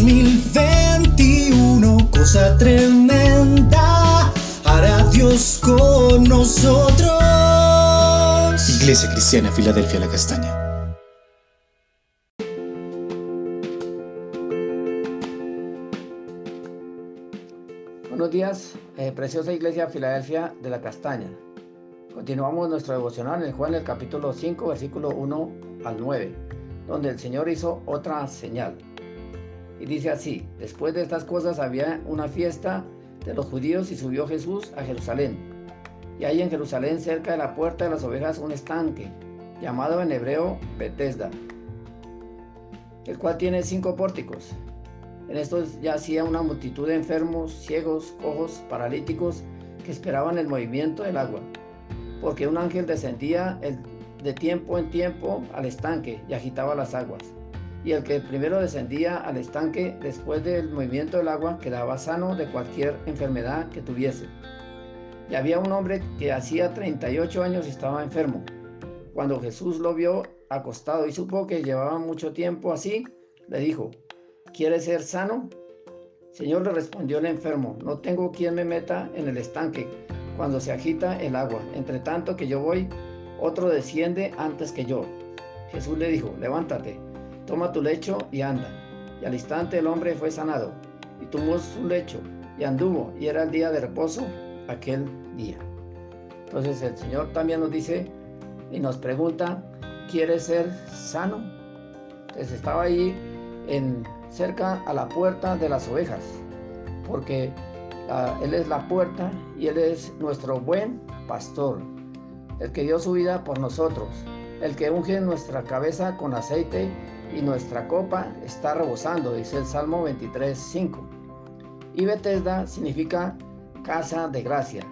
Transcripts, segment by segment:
2021, cosa tremenda, hará Dios con nosotros. Iglesia Cristiana, Filadelfia, la Castaña. Buenos días, eh, preciosa Iglesia Filadelfia de la Castaña. Continuamos nuestro devocional en Juan el capítulo 5, versículo 1 al 9, donde el Señor hizo otra señal. Y dice así, después de estas cosas había una fiesta de los judíos y subió Jesús a Jerusalén. Y hay en Jerusalén, cerca de la puerta de las ovejas, un estanque, llamado en hebreo Bethesda, el cual tiene cinco pórticos. En estos yacía una multitud de enfermos, ciegos, cojos, paralíticos, que esperaban el movimiento del agua porque un ángel descendía de tiempo en tiempo al estanque y agitaba las aguas. Y el que primero descendía al estanque después del movimiento del agua quedaba sano de cualquier enfermedad que tuviese. Y había un hombre que hacía 38 años estaba enfermo. Cuando Jesús lo vio acostado y supo que llevaba mucho tiempo así, le dijo, ¿quieres ser sano? Señor le respondió el enfermo, no tengo quien me meta en el estanque cuando se agita el agua. Entre tanto que yo voy, otro desciende antes que yo. Jesús le dijo, levántate, toma tu lecho y anda. Y al instante el hombre fue sanado, y tomó su lecho, y anduvo, y era el día de reposo aquel día. Entonces el Señor también nos dice y nos pregunta, ¿quieres ser sano? Entonces estaba ahí en, cerca a la puerta de las ovejas, porque él es la puerta y Él es nuestro buen pastor, el que dio su vida por nosotros, el que unge nuestra cabeza con aceite y nuestra copa está rebosando, dice el Salmo 23, 5. Y Bethesda significa casa de gracia.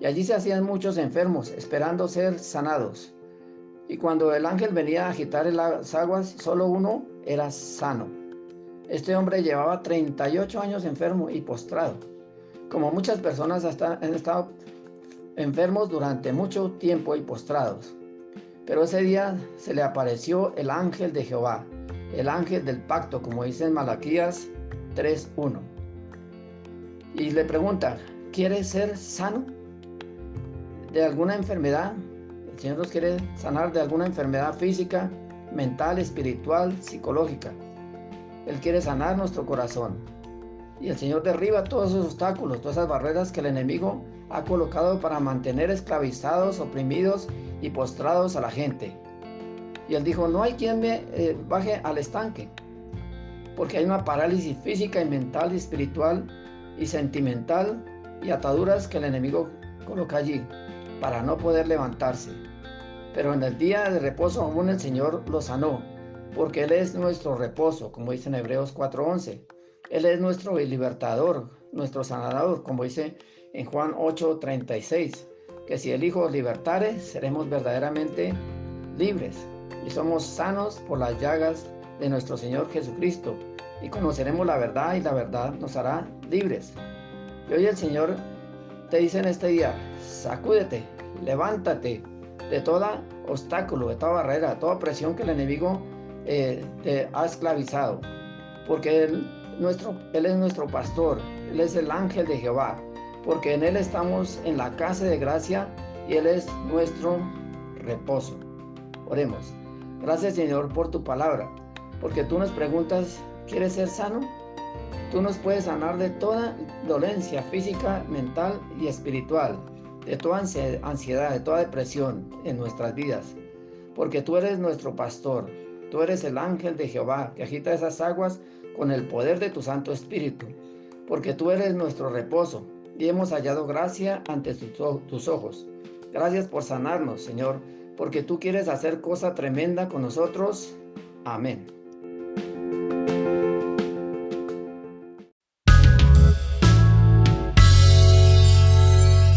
Y allí se hacían muchos enfermos esperando ser sanados. Y cuando el ángel venía a agitar las aguas, solo uno era sano. Este hombre llevaba 38 años enfermo y postrado como muchas personas han estado enfermos durante mucho tiempo y postrados. Pero ese día se le apareció el ángel de Jehová, el ángel del pacto, como dice en Malaquías 3.1. Y le pregunta, ¿quieres ser sano de alguna enfermedad? El Señor nos quiere sanar de alguna enfermedad física, mental, espiritual, psicológica. Él quiere sanar nuestro corazón. Y el Señor derriba todos esos obstáculos, todas esas barreras que el enemigo ha colocado para mantener esclavizados, oprimidos y postrados a la gente. Y él dijo, no hay quien me eh, baje al estanque, porque hay una parálisis física y mental espiritual y sentimental y ataduras que el enemigo coloca allí para no poder levantarse. Pero en el día de reposo aún el Señor lo sanó, porque Él es nuestro reposo, como dice en Hebreos 4:11. Él es nuestro libertador, nuestro sanador, como dice en Juan 8:36, que si el Hijo libertare, seremos verdaderamente libres y somos sanos por las llagas de nuestro Señor Jesucristo y conoceremos la verdad y la verdad nos hará libres. Y hoy el Señor te dice en este día, sacúdete, levántate de todo obstáculo, de toda barrera, toda presión que el enemigo eh, te ha esclavizado, porque Él nuestro, Él es nuestro pastor, Él es el ángel de Jehová, porque en Él estamos en la casa de gracia y Él es nuestro reposo. Oremos. Gracias Señor por tu palabra, porque tú nos preguntas, ¿quieres ser sano? Tú nos puedes sanar de toda dolencia física, mental y espiritual, de toda ansiedad, de toda depresión en nuestras vidas, porque tú eres nuestro pastor, tú eres el ángel de Jehová que agita esas aguas con el poder de tu Santo Espíritu, porque tú eres nuestro reposo y hemos hallado gracia ante tus ojos. Gracias por sanarnos, Señor, porque tú quieres hacer cosa tremenda con nosotros. Amén.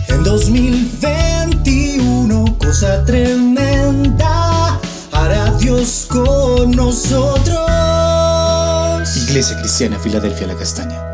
En 2021, cosa tremenda hará Dios con nosotros. Iglesia Cristiana, Filadelfia, la Castaña.